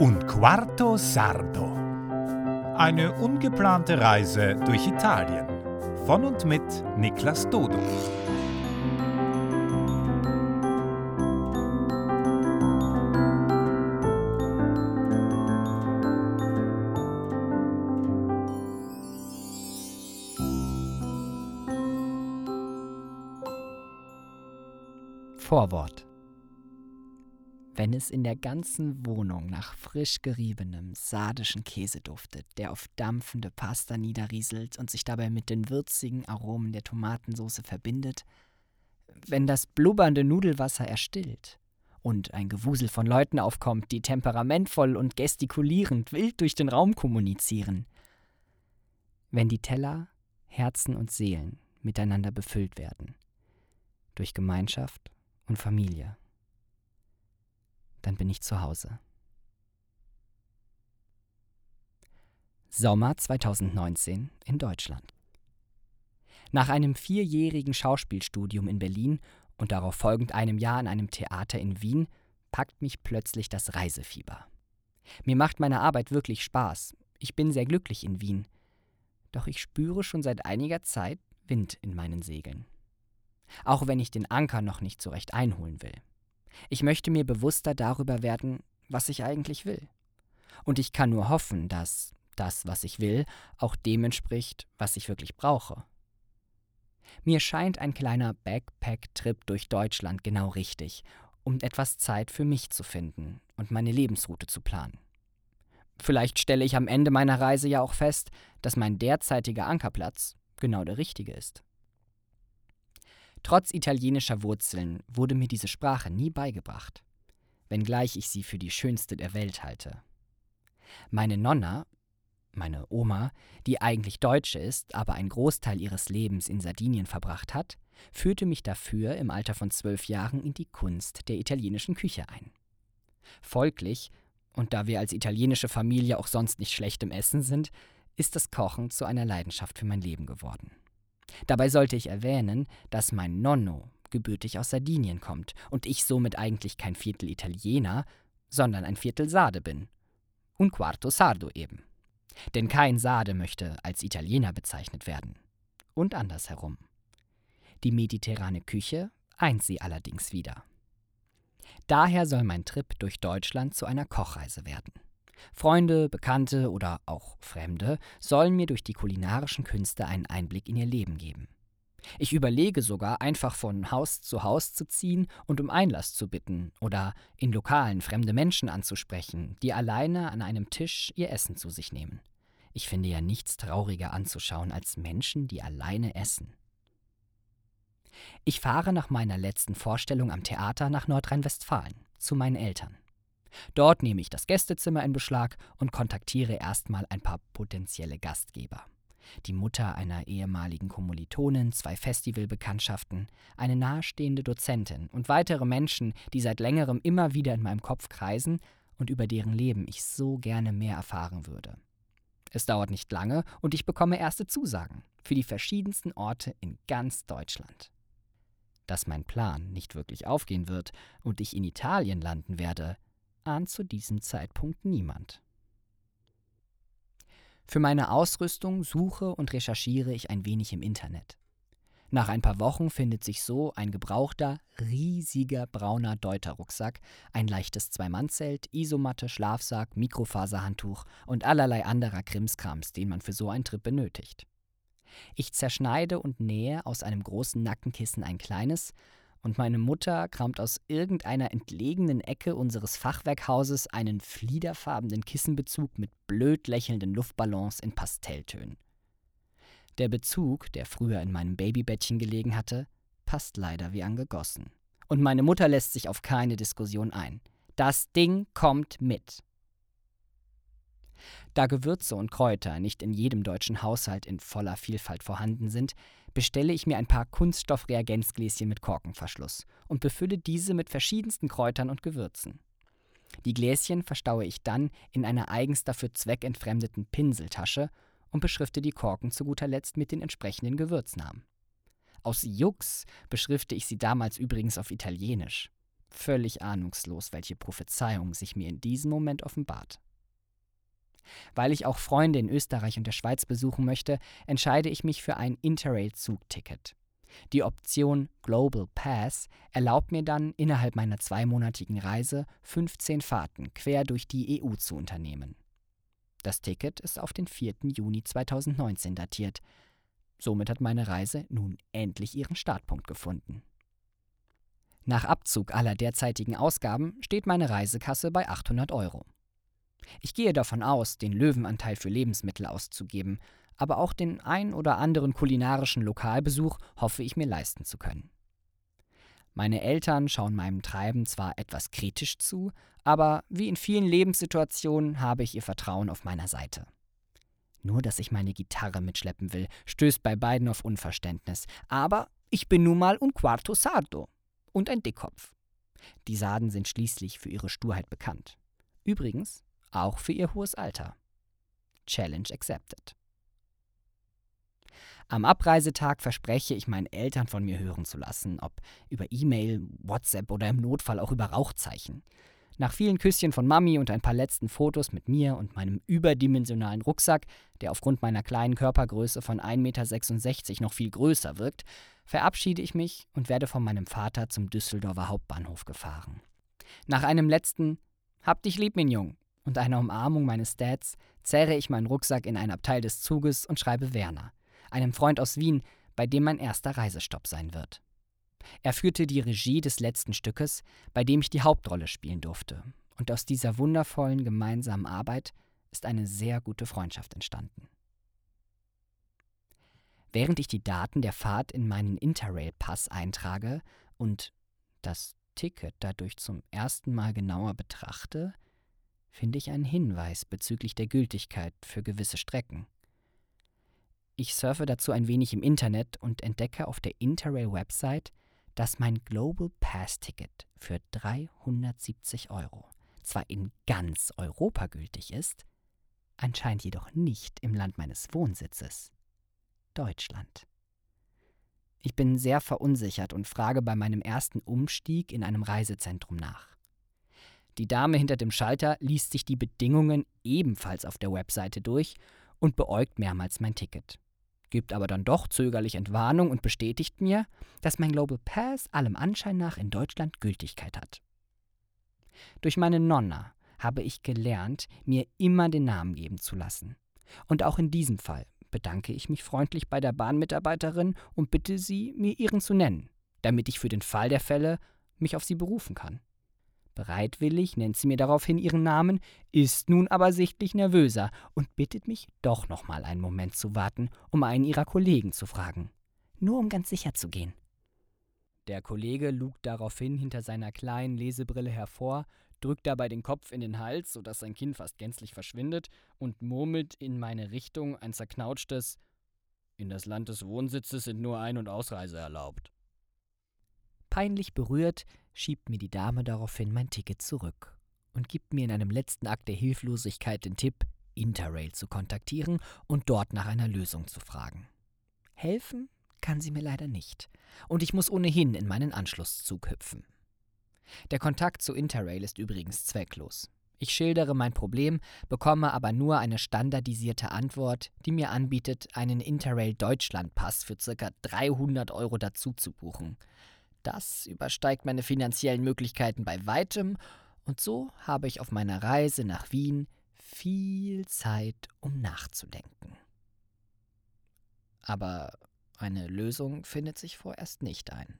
Un quarto sardo. Eine ungeplante Reise durch Italien. Von und mit Niklas Dodo. Vorwort. Wenn es in der ganzen Wohnung nach frisch geriebenem sardischen Käse duftet, der auf dampfende Pasta niederrieselt und sich dabei mit den würzigen Aromen der Tomatensauce verbindet, wenn das blubbernde Nudelwasser erstillt und ein Gewusel von Leuten aufkommt, die temperamentvoll und gestikulierend wild durch den Raum kommunizieren, wenn die Teller, Herzen und Seelen miteinander befüllt werden, durch Gemeinschaft und Familie. Dann bin ich zu Hause. Sommer 2019 in Deutschland. Nach einem vierjährigen Schauspielstudium in Berlin und darauf folgend einem Jahr an einem Theater in Wien packt mich plötzlich das Reisefieber. Mir macht meine Arbeit wirklich Spaß. Ich bin sehr glücklich in Wien. Doch ich spüre schon seit einiger Zeit Wind in meinen Segeln auch wenn ich den Anker noch nicht so recht einholen will. Ich möchte mir bewusster darüber werden, was ich eigentlich will. Und ich kann nur hoffen, dass das, was ich will, auch dem entspricht, was ich wirklich brauche. Mir scheint ein kleiner Backpack-Trip durch Deutschland genau richtig, um etwas Zeit für mich zu finden und meine Lebensroute zu planen. Vielleicht stelle ich am Ende meiner Reise ja auch fest, dass mein derzeitiger Ankerplatz genau der richtige ist. Trotz italienischer Wurzeln wurde mir diese Sprache nie beigebracht, wenngleich ich sie für die schönste der Welt halte. Meine Nonna, meine Oma, die eigentlich Deutsche ist, aber einen Großteil ihres Lebens in Sardinien verbracht hat, führte mich dafür im Alter von zwölf Jahren in die Kunst der italienischen Küche ein. Folglich, und da wir als italienische Familie auch sonst nicht schlecht im Essen sind, ist das Kochen zu einer Leidenschaft für mein Leben geworden. Dabei sollte ich erwähnen, dass mein Nonno gebürtig aus Sardinien kommt und ich somit eigentlich kein Viertel Italiener, sondern ein Viertel Sade bin. Un quarto sardo eben. Denn kein Sade möchte als Italiener bezeichnet werden. Und andersherum. Die mediterrane Küche eint sie allerdings wieder. Daher soll mein Trip durch Deutschland zu einer Kochreise werden. Freunde, Bekannte oder auch Fremde sollen mir durch die kulinarischen Künste einen Einblick in ihr Leben geben. Ich überlege sogar, einfach von Haus zu Haus zu ziehen und um Einlass zu bitten oder in Lokalen fremde Menschen anzusprechen, die alleine an einem Tisch ihr Essen zu sich nehmen. Ich finde ja nichts trauriger anzuschauen als Menschen, die alleine essen. Ich fahre nach meiner letzten Vorstellung am Theater nach Nordrhein-Westfalen zu meinen Eltern. Dort nehme ich das Gästezimmer in Beschlag und kontaktiere erstmal ein paar potenzielle Gastgeber. Die Mutter einer ehemaligen Kommilitonin, zwei Festivalbekanntschaften, eine nahestehende Dozentin und weitere Menschen, die seit längerem immer wieder in meinem Kopf kreisen und über deren Leben ich so gerne mehr erfahren würde. Es dauert nicht lange und ich bekomme erste Zusagen für die verschiedensten Orte in ganz Deutschland. Dass mein Plan nicht wirklich aufgehen wird und ich in Italien landen werde, ahnt zu diesem Zeitpunkt niemand. Für meine Ausrüstung suche und recherchiere ich ein wenig im Internet. Nach ein paar Wochen findet sich so ein gebrauchter, riesiger brauner Deuter-Rucksack, ein leichtes Zwei-Mann-Zelt, Isomatte, Schlafsack, Mikrofaserhandtuch und allerlei anderer Krimskrams, den man für so einen Trip benötigt. Ich zerschneide und nähe aus einem großen Nackenkissen ein kleines, und meine Mutter kramt aus irgendeiner entlegenen Ecke unseres Fachwerkhauses einen fliederfarbenen Kissenbezug mit blöd lächelnden Luftballons in Pastelltönen. Der Bezug, der früher in meinem Babybettchen gelegen hatte, passt leider wie angegossen. Und meine Mutter lässt sich auf keine Diskussion ein. Das Ding kommt mit. Da Gewürze und Kräuter nicht in jedem deutschen Haushalt in voller Vielfalt vorhanden sind, bestelle ich mir ein paar Kunststoffreagenzgläschen mit Korkenverschluss und befülle diese mit verschiedensten Kräutern und Gewürzen. Die Gläschen verstaue ich dann in einer eigens dafür zweckentfremdeten Pinseltasche und beschrifte die Korken zu guter Letzt mit den entsprechenden Gewürznamen. Aus Jux beschrifte ich sie damals übrigens auf Italienisch. Völlig ahnungslos, welche Prophezeiung sich mir in diesem Moment offenbart. Weil ich auch Freunde in Österreich und der Schweiz besuchen möchte, entscheide ich mich für ein Interrail-Zugticket. Die Option Global Pass erlaubt mir dann, innerhalb meiner zweimonatigen Reise 15 Fahrten quer durch die EU zu unternehmen. Das Ticket ist auf den 4. Juni 2019 datiert. Somit hat meine Reise nun endlich ihren Startpunkt gefunden. Nach Abzug aller derzeitigen Ausgaben steht meine Reisekasse bei 800 Euro. Ich gehe davon aus, den Löwenanteil für Lebensmittel auszugeben, aber auch den ein oder anderen kulinarischen Lokalbesuch hoffe ich mir leisten zu können. Meine Eltern schauen meinem Treiben zwar etwas kritisch zu, aber wie in vielen Lebenssituationen habe ich ihr Vertrauen auf meiner Seite. Nur, dass ich meine Gitarre mitschleppen will, stößt bei beiden auf Unverständnis. Aber ich bin nun mal un quarto sardo und ein Dickkopf. Die Sarden sind schließlich für ihre Sturheit bekannt. Übrigens auch für ihr hohes Alter. Challenge accepted. Am Abreisetag verspreche ich meinen Eltern von mir hören zu lassen, ob über E-Mail, WhatsApp oder im Notfall auch über Rauchzeichen. Nach vielen Küsschen von Mami und ein paar letzten Fotos mit mir und meinem überdimensionalen Rucksack, der aufgrund meiner kleinen Körpergröße von 1,66 Meter noch viel größer wirkt, verabschiede ich mich und werde von meinem Vater zum Düsseldorfer Hauptbahnhof gefahren. Nach einem letzten Hab dich lieb, mein Jung und einer Umarmung meines Dads zerre ich meinen Rucksack in ein Abteil des Zuges und schreibe Werner, einem Freund aus Wien, bei dem mein erster Reisestopp sein wird. Er führte die Regie des letzten Stückes, bei dem ich die Hauptrolle spielen durfte, und aus dieser wundervollen gemeinsamen Arbeit ist eine sehr gute Freundschaft entstanden. Während ich die Daten der Fahrt in meinen Interrail-Pass eintrage und das Ticket dadurch zum ersten Mal genauer betrachte, finde ich einen Hinweis bezüglich der Gültigkeit für gewisse Strecken. Ich surfe dazu ein wenig im Internet und entdecke auf der Interrail-Website, dass mein Global Pass-Ticket für 370 Euro zwar in ganz Europa gültig ist, anscheinend jedoch nicht im Land meines Wohnsitzes, Deutschland. Ich bin sehr verunsichert und frage bei meinem ersten Umstieg in einem Reisezentrum nach. Die Dame hinter dem Schalter liest sich die Bedingungen ebenfalls auf der Webseite durch und beäugt mehrmals mein Ticket. Gibt aber dann doch zögerlich Entwarnung und bestätigt mir, dass mein Global Pass allem Anschein nach in Deutschland Gültigkeit hat. Durch meine Nonna habe ich gelernt, mir immer den Namen geben zu lassen. Und auch in diesem Fall bedanke ich mich freundlich bei der Bahnmitarbeiterin und bitte sie, mir ihren zu nennen, damit ich für den Fall der Fälle mich auf sie berufen kann. Bereitwillig nennt sie mir daraufhin ihren Namen, ist nun aber sichtlich nervöser und bittet mich, doch noch mal einen Moment zu warten, um einen ihrer Kollegen zu fragen. Nur um ganz sicher zu gehen. Der Kollege lugt daraufhin hinter seiner kleinen Lesebrille hervor, drückt dabei den Kopf in den Hals, sodass sein Kinn fast gänzlich verschwindet, und murmelt in meine Richtung ein zerknautschtes In das Land des Wohnsitzes sind nur Ein- und Ausreise erlaubt. Peinlich berührt schiebt mir die Dame daraufhin mein Ticket zurück und gibt mir in einem letzten Akt der Hilflosigkeit den Tipp, Interrail zu kontaktieren und dort nach einer Lösung zu fragen. Helfen kann sie mir leider nicht, und ich muss ohnehin in meinen Anschlusszug hüpfen. Der Kontakt zu Interrail ist übrigens zwecklos. Ich schildere mein Problem, bekomme aber nur eine standardisierte Antwort, die mir anbietet, einen Interrail Deutschland-Pass für ca. 300 Euro dazu zu buchen. Das übersteigt meine finanziellen Möglichkeiten bei weitem, und so habe ich auf meiner Reise nach Wien viel Zeit, um nachzudenken. Aber eine Lösung findet sich vorerst nicht ein.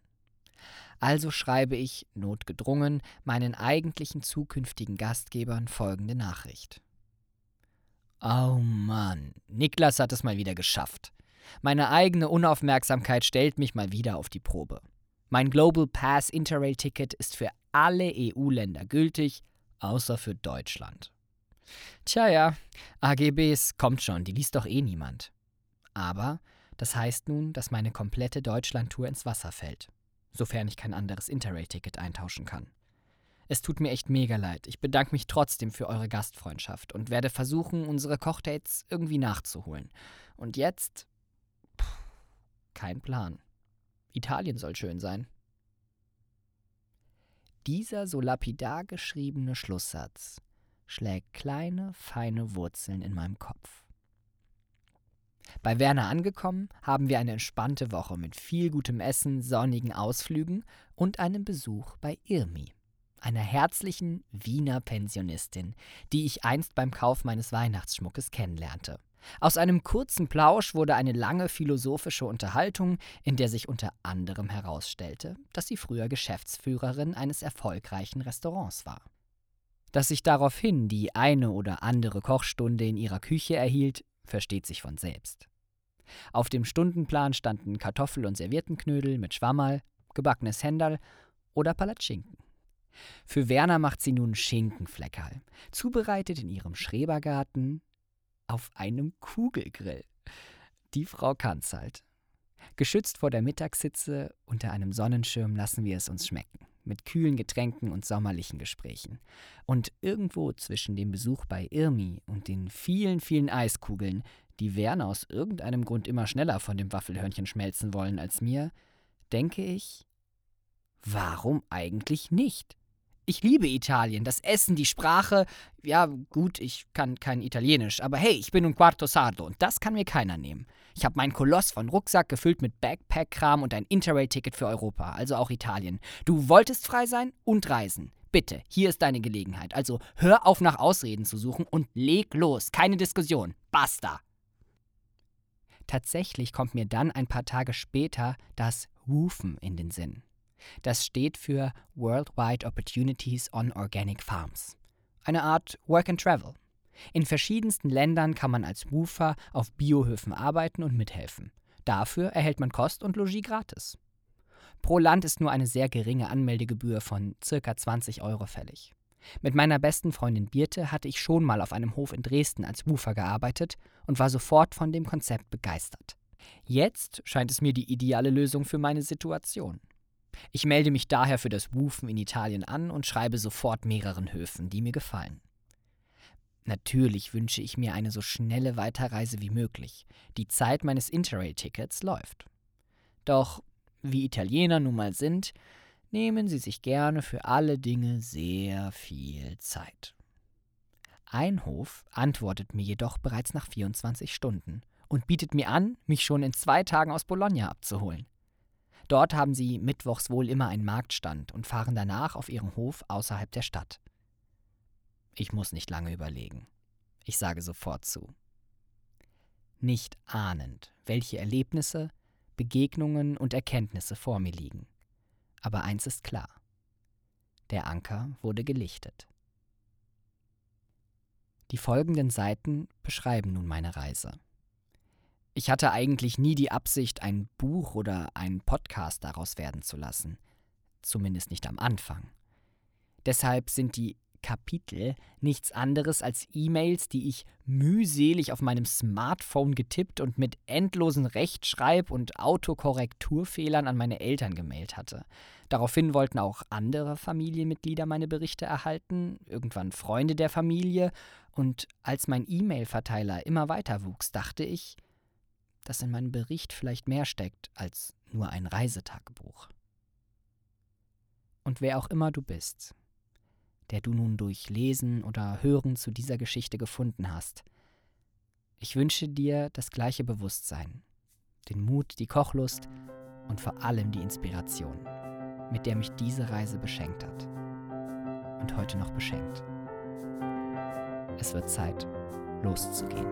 Also schreibe ich, notgedrungen, meinen eigentlichen zukünftigen Gastgebern folgende Nachricht. Oh Mann, Niklas hat es mal wieder geschafft. Meine eigene Unaufmerksamkeit stellt mich mal wieder auf die Probe. Mein Global Pass Interrail-Ticket ist für alle EU-Länder gültig, außer für Deutschland. Tja ja, AGBs kommt schon, die liest doch eh niemand. Aber das heißt nun, dass meine komplette Deutschland-Tour ins Wasser fällt, sofern ich kein anderes Interrail-Ticket eintauschen kann. Es tut mir echt mega leid. Ich bedanke mich trotzdem für eure Gastfreundschaft und werde versuchen, unsere Kochdates irgendwie nachzuholen. Und jetzt? Puh, kein Plan. Italien soll schön sein. dieser so lapidar geschriebene Schlusssatz schlägt kleine, feine Wurzeln in meinem Kopf. Bei Werner angekommen, haben wir eine entspannte Woche mit viel gutem Essen, sonnigen Ausflügen und einem Besuch bei Irmi, einer herzlichen Wiener Pensionistin, die ich einst beim Kauf meines Weihnachtsschmuckes kennenlernte. Aus einem kurzen Plausch wurde eine lange philosophische Unterhaltung, in der sich unter anderem herausstellte, dass sie früher Geschäftsführerin eines erfolgreichen Restaurants war. Dass sich daraufhin die eine oder andere Kochstunde in ihrer Küche erhielt, versteht sich von selbst. Auf dem Stundenplan standen Kartoffel- und Serviettenknödel mit Schwammerl, gebackenes Händal oder Palatschinken. Für Werner macht sie nun Schinkenfleckerl, zubereitet in ihrem Schrebergarten auf einem Kugelgrill. Die Frau kann's halt. Geschützt vor der Mittagssitze unter einem Sonnenschirm lassen wir es uns schmecken, mit kühlen Getränken und sommerlichen Gesprächen. Und irgendwo zwischen dem Besuch bei Irmi und den vielen, vielen Eiskugeln, die Werner aus irgendeinem Grund immer schneller von dem Waffelhörnchen schmelzen wollen als mir, denke ich, warum eigentlich nicht? Ich liebe Italien, das Essen, die Sprache. Ja, gut, ich kann kein Italienisch, aber hey, ich bin un quarto sardo und das kann mir keiner nehmen. Ich habe meinen Koloss von Rucksack gefüllt mit Backpack-Kram und ein Interrail-Ticket für Europa, also auch Italien. Du wolltest frei sein und reisen. Bitte, hier ist deine Gelegenheit. Also hör auf nach Ausreden zu suchen und leg los. Keine Diskussion. Basta. Tatsächlich kommt mir dann ein paar Tage später das Woofen in den Sinn. Das steht für Worldwide Opportunities on Organic Farms. Eine Art Work and Travel. In verschiedensten Ländern kann man als Woofer auf Biohöfen arbeiten und mithelfen. Dafür erhält man Kost und Logis gratis. Pro Land ist nur eine sehr geringe Anmeldegebühr von ca. 20 Euro fällig. Mit meiner besten Freundin Birte hatte ich schon mal auf einem Hof in Dresden als Woofer gearbeitet und war sofort von dem Konzept begeistert. Jetzt scheint es mir die ideale Lösung für meine Situation. Ich melde mich daher für das Woofen in Italien an und schreibe sofort mehreren Höfen, die mir gefallen. Natürlich wünsche ich mir eine so schnelle Weiterreise wie möglich. Die Zeit meines Interrail-Tickets läuft. Doch, wie Italiener nun mal sind, nehmen sie sich gerne für alle Dinge sehr viel Zeit. Ein Hof antwortet mir jedoch bereits nach 24 Stunden und bietet mir an, mich schon in zwei Tagen aus Bologna abzuholen. Dort haben sie mittwochs wohl immer einen Marktstand und fahren danach auf ihren Hof außerhalb der Stadt. Ich muss nicht lange überlegen. Ich sage sofort zu. Nicht ahnend, welche Erlebnisse, Begegnungen und Erkenntnisse vor mir liegen. Aber eins ist klar. Der Anker wurde gelichtet. Die folgenden Seiten beschreiben nun meine Reise. Ich hatte eigentlich nie die Absicht, ein Buch oder einen Podcast daraus werden zu lassen. Zumindest nicht am Anfang. Deshalb sind die Kapitel nichts anderes als E-Mails, die ich mühselig auf meinem Smartphone getippt und mit endlosen Rechtschreib- und Autokorrekturfehlern an meine Eltern gemailt hatte. Daraufhin wollten auch andere Familienmitglieder meine Berichte erhalten, irgendwann Freunde der Familie, und als mein E-Mail-Verteiler immer weiter wuchs, dachte ich, dass in meinem Bericht vielleicht mehr steckt als nur ein Reisetagebuch. Und wer auch immer du bist, der du nun durch Lesen oder Hören zu dieser Geschichte gefunden hast, ich wünsche dir das gleiche Bewusstsein, den Mut, die Kochlust und vor allem die Inspiration, mit der mich diese Reise beschenkt hat und heute noch beschenkt. Es wird Zeit, loszugehen.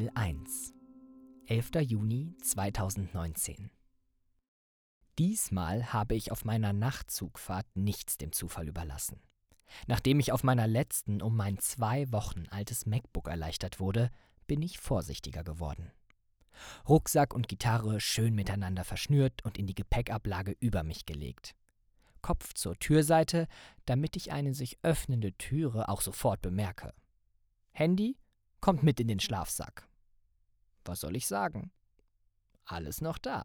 Kapitel 1 11. Juni 2019 Diesmal habe ich auf meiner Nachtzugfahrt nichts dem Zufall überlassen. Nachdem ich auf meiner letzten um mein zwei Wochen altes MacBook erleichtert wurde, bin ich vorsichtiger geworden. Rucksack und Gitarre schön miteinander verschnürt und in die Gepäckablage über mich gelegt. Kopf zur Türseite, damit ich eine sich öffnende Türe auch sofort bemerke. Handy kommt mit in den Schlafsack. Was soll ich sagen? Alles noch da.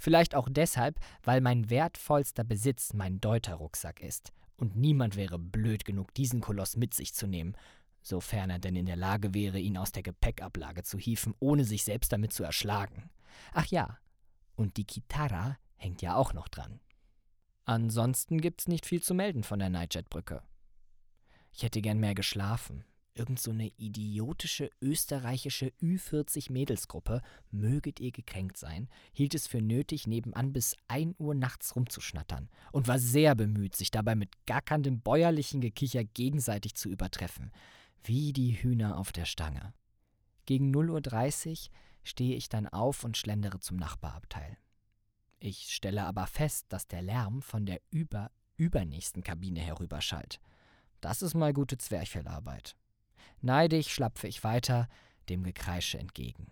Vielleicht auch deshalb, weil mein wertvollster Besitz mein Deuter-Rucksack ist. Und niemand wäre blöd genug, diesen Koloss mit sich zu nehmen, sofern er denn in der Lage wäre, ihn aus der Gepäckablage zu hieven, ohne sich selbst damit zu erschlagen. Ach ja, und die Kitara hängt ja auch noch dran. Ansonsten gibt's nicht viel zu melden von der Nightjet-Brücke. Ich hätte gern mehr geschlafen. Irgend so eine idiotische österreichische Ü40-Mädelsgruppe, möget ihr gekränkt sein, hielt es für nötig, nebenan bis 1 Uhr nachts rumzuschnattern und war sehr bemüht, sich dabei mit gackerndem bäuerlichen Gekicher gegenseitig zu übertreffen. Wie die Hühner auf der Stange. Gegen 0.30 Uhr stehe ich dann auf und schlendere zum Nachbarabteil. Ich stelle aber fest, dass der Lärm von der über übernächsten Kabine herüberschallt. Das ist mal gute Zwerchfellarbeit. Neidig schlapfe ich weiter dem Gekreische entgegen.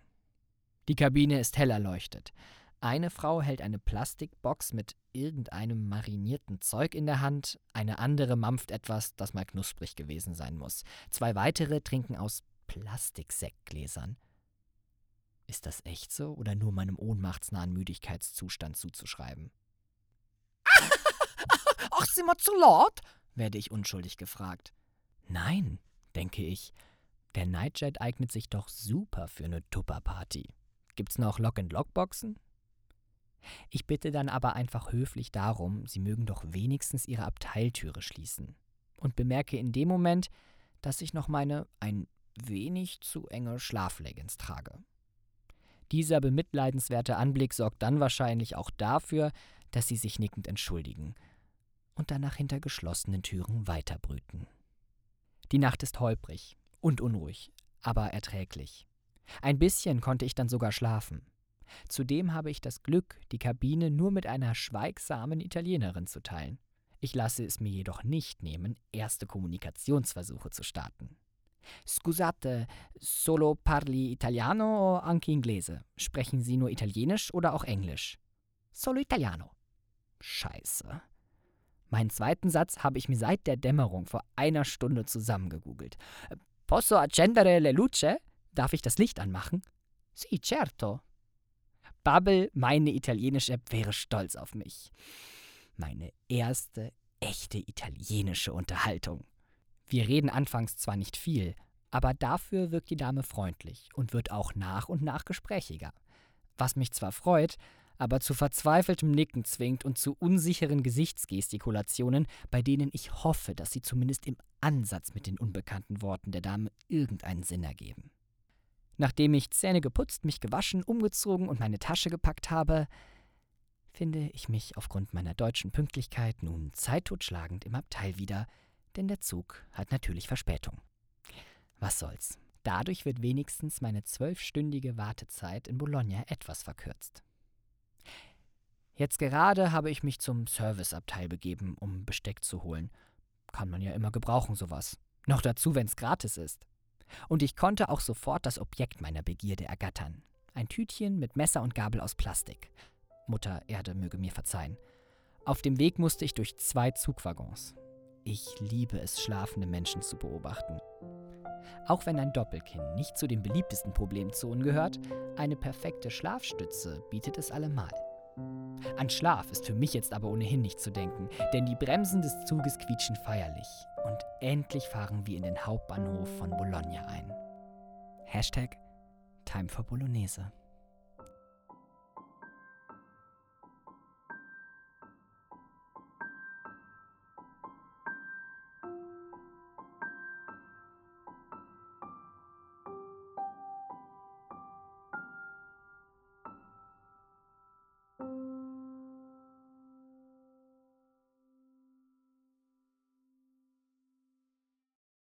Die Kabine ist hell erleuchtet. Eine Frau hält eine Plastikbox mit irgendeinem marinierten Zeug in der Hand, eine andere mampft etwas, das mal knusprig gewesen sein muss. Zwei weitere trinken aus Plastiksektgläsern. Ist das echt so oder nur meinem ohnmachtsnahen Müdigkeitszustand zuzuschreiben? Ach, sind wir zu laut? werde ich unschuldig gefragt. Nein, denke ich. Der Nightjet eignet sich doch super für eine Tupperparty. Gibt's noch Lock-and-Lock-Boxen? Ich bitte dann aber einfach höflich darum, sie mögen doch wenigstens ihre Abteiltüre schließen. Und bemerke in dem Moment, dass ich noch meine ein wenig zu enge Schlafleggings trage. Dieser bemitleidenswerte Anblick sorgt dann wahrscheinlich auch dafür, dass sie sich nickend entschuldigen und danach hinter geschlossenen Türen weiterbrüten. Die Nacht ist holprig und unruhig, aber erträglich. Ein bisschen konnte ich dann sogar schlafen. Zudem habe ich das Glück, die Kabine nur mit einer schweigsamen Italienerin zu teilen. Ich lasse es mir jedoch nicht nehmen, erste Kommunikationsversuche zu starten. Scusate, solo parli italiano o anche inglese? Sprechen Sie nur Italienisch oder auch Englisch? Solo italiano. Scheiße. Meinen zweiten Satz habe ich mir seit der Dämmerung vor einer Stunde zusammengegoogelt. Posso accendere le luce? Darf ich das Licht anmachen? Si, certo. Bubble, meine italienische App, wäre stolz auf mich. Meine erste echte italienische Unterhaltung. Wir reden anfangs zwar nicht viel, aber dafür wirkt die Dame freundlich und wird auch nach und nach gesprächiger. Was mich zwar freut, aber zu verzweifeltem Nicken zwingt und zu unsicheren Gesichtsgestikulationen, bei denen ich hoffe, dass sie zumindest im Ansatz mit den unbekannten Worten der Dame irgendeinen Sinn ergeben. Nachdem ich Zähne geputzt, mich gewaschen, umgezogen und meine Tasche gepackt habe, finde ich mich aufgrund meiner deutschen Pünktlichkeit nun zeittotschlagend im Abteil wieder, denn der Zug hat natürlich Verspätung. Was soll's. Dadurch wird wenigstens meine zwölfstündige Wartezeit in Bologna etwas verkürzt. Jetzt gerade habe ich mich zum Serviceabteil begeben, um Besteck zu holen. Kann man ja immer gebrauchen, sowas. Noch dazu, wenn's gratis ist. Und ich konnte auch sofort das Objekt meiner Begierde ergattern. Ein Tütchen mit Messer und Gabel aus Plastik. Mutter Erde möge mir verzeihen. Auf dem Weg musste ich durch zwei Zugwaggons. Ich liebe es, schlafende Menschen zu beobachten. Auch wenn ein Doppelkinn nicht zu den beliebtesten Problemzonen gehört, eine perfekte Schlafstütze bietet es allemal. An Schlaf ist für mich jetzt aber ohnehin nicht zu denken, denn die Bremsen des Zuges quietschen feierlich und endlich fahren wir in den Hauptbahnhof von Bologna ein. Hashtag Time for Bolognese.